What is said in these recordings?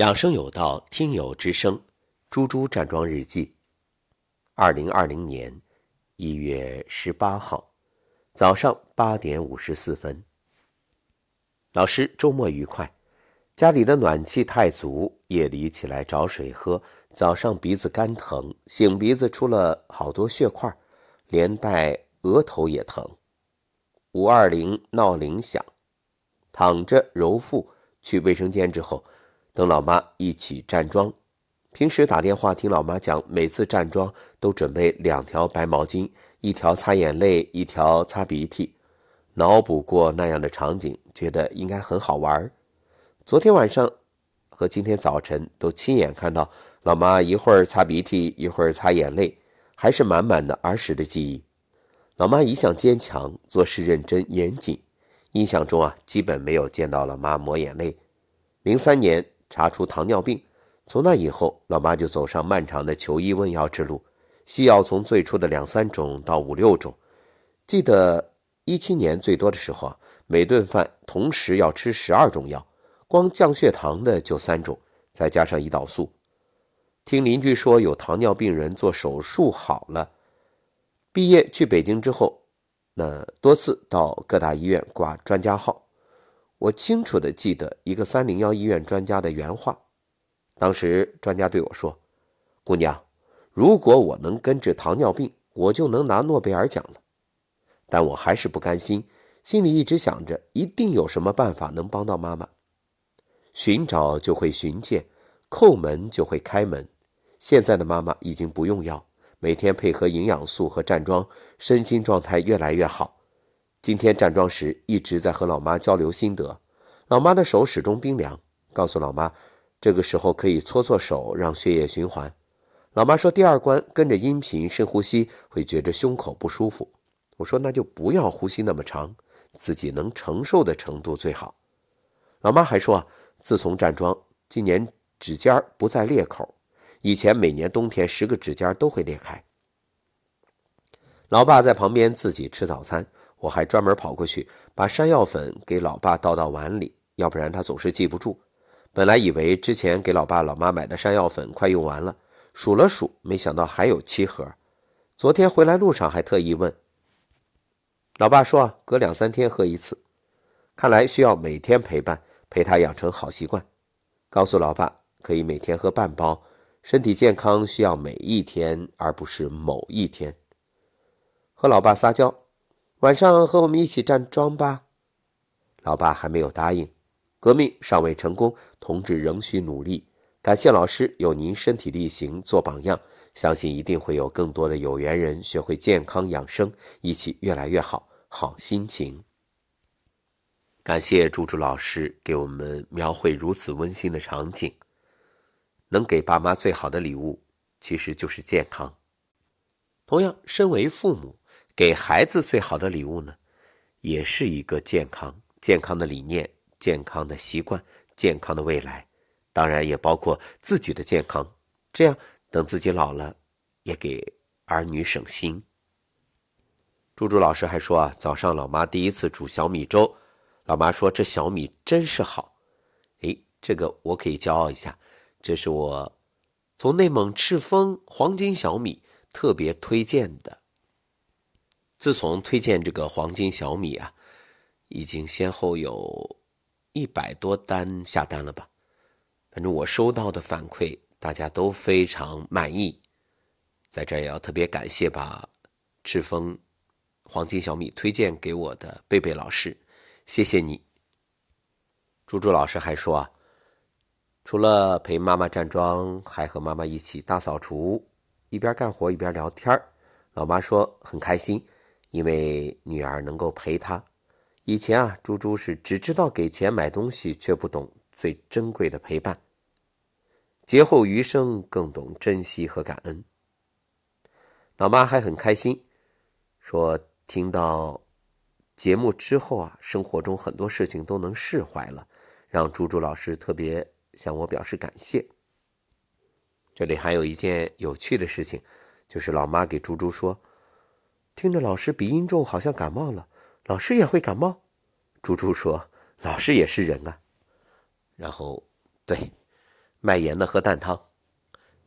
养生有道，听友之声，猪猪站桩日记。二零二零年一月十八号早上八点五十四分。老师周末愉快，家里的暖气太足，夜里起来找水喝，早上鼻子干疼，擤鼻子出了好多血块，连带额头也疼。五二零闹铃响，躺着揉腹，去卫生间之后。等老妈一起站桩，平时打电话听老妈讲，每次站桩都准备两条白毛巾，一条擦眼泪，一条擦鼻涕。脑补过那样的场景，觉得应该很好玩。昨天晚上和今天早晨都亲眼看到老妈一会儿擦鼻涕，一会儿擦眼泪，还是满满的儿时的记忆。老妈一向坚强，做事认真严谨，印象中啊，基本没有见到老妈抹眼泪。零三年。查出糖尿病，从那以后，老妈就走上漫长的求医问药之路。西药从最初的两三种到五六种，记得一七年最多的时候啊，每顿饭同时要吃十二种药，光降血糖的就三种，再加上胰岛素。听邻居说有糖尿病人做手术好了。毕业去北京之后，那多次到各大医院挂专家号。我清楚地记得一个三零幺医院专家的原话，当时专家对我说：“姑娘，如果我能根治糖尿病，我就能拿诺贝尔奖了。”但我还是不甘心，心里一直想着，一定有什么办法能帮到妈妈。寻找就会寻见，叩门就会开门。现在的妈妈已经不用药，每天配合营养素和站桩，身心状态越来越好。今天站桩时一直在和老妈交流心得，老妈的手始终冰凉，告诉老妈，这个时候可以搓搓手，让血液循环。老妈说第二关跟着音频深呼吸会觉着胸口不舒服，我说那就不要呼吸那么长，自己能承受的程度最好。老妈还说，自从站桩，今年指尖不再裂口，以前每年冬天十个指尖都会裂开。老爸在旁边自己吃早餐。我还专门跑过去把山药粉给老爸倒到碗里，要不然他总是记不住。本来以为之前给老爸老妈买的山药粉快用完了，数了数，没想到还有七盒。昨天回来路上还特意问，老爸说隔两三天喝一次，看来需要每天陪伴，陪他养成好习惯。告诉老爸可以每天喝半包，身体健康需要每一天，而不是某一天。和老爸撒娇。晚上和我们一起站桩吧，老爸还没有答应。革命尚未成功，同志仍需努力。感谢老师，有您身体力行做榜样，相信一定会有更多的有缘人学会健康养生，一起越来越好。好心情。感谢猪猪老师给我们描绘如此温馨的场景。能给爸妈最好的礼物，其实就是健康。同样，身为父母。给孩子最好的礼物呢，也是一个健康、健康的理念、健康的习惯、健康的未来，当然也包括自己的健康。这样，等自己老了，也给儿女省心。猪猪老师还说啊，早上老妈第一次煮小米粥，老妈说这小米真是好。哎，这个我可以骄傲一下，这是我从内蒙赤峰黄金小米特别推荐的。自从推荐这个黄金小米啊，已经先后有一百多单下单了吧？反正我收到的反馈，大家都非常满意。在这也要特别感谢把赤峰黄金小米推荐给我的贝贝老师，谢谢你。猪猪老师还说啊，除了陪妈妈站桩，还和妈妈一起大扫除，一边干活一边聊天老妈说很开心。因为女儿能够陪他，以前啊，猪猪是只知道给钱买东西，却不懂最珍贵的陪伴。劫后余生更懂珍惜和感恩。老妈还很开心，说听到节目之后啊，生活中很多事情都能释怀了，让猪猪老师特别向我表示感谢。这里还有一件有趣的事情，就是老妈给猪猪说。听着老师鼻音重，好像感冒了。老师也会感冒？猪猪说：“老师也是人啊。”然后，对，卖盐的喝蛋汤。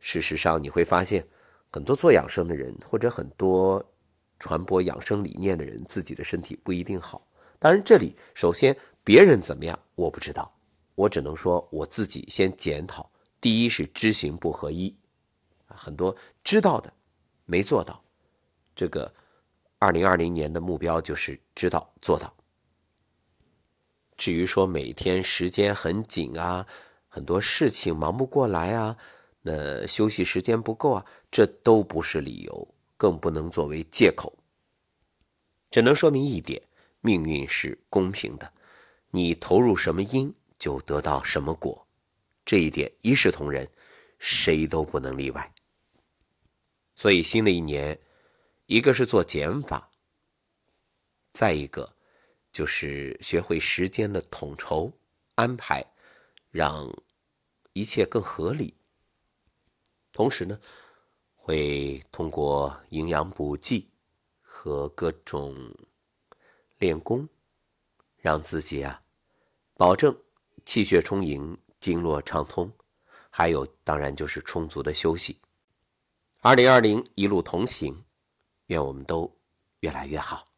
事实上，你会发现，很多做养生的人，或者很多传播养生理念的人，自己的身体不一定好。当然，这里首先别人怎么样我不知道，我只能说我自己先检讨。第一是知行不合一，很多知道的没做到。这个二零二零年的目标就是知道做到。至于说每天时间很紧啊，很多事情忙不过来啊，那休息时间不够啊，这都不是理由，更不能作为借口。只能说明一点：命运是公平的，你投入什么因，就得到什么果。这一点一视同仁，谁都不能例外。所以新的一年，一个是做减法，再一个。就是学会时间的统筹安排，让一切更合理。同时呢，会通过营养补剂和各种练功，让自己啊，保证气血充盈、经络畅通。还有，当然就是充足的休息。二零二零一路同行，愿我们都越来越好。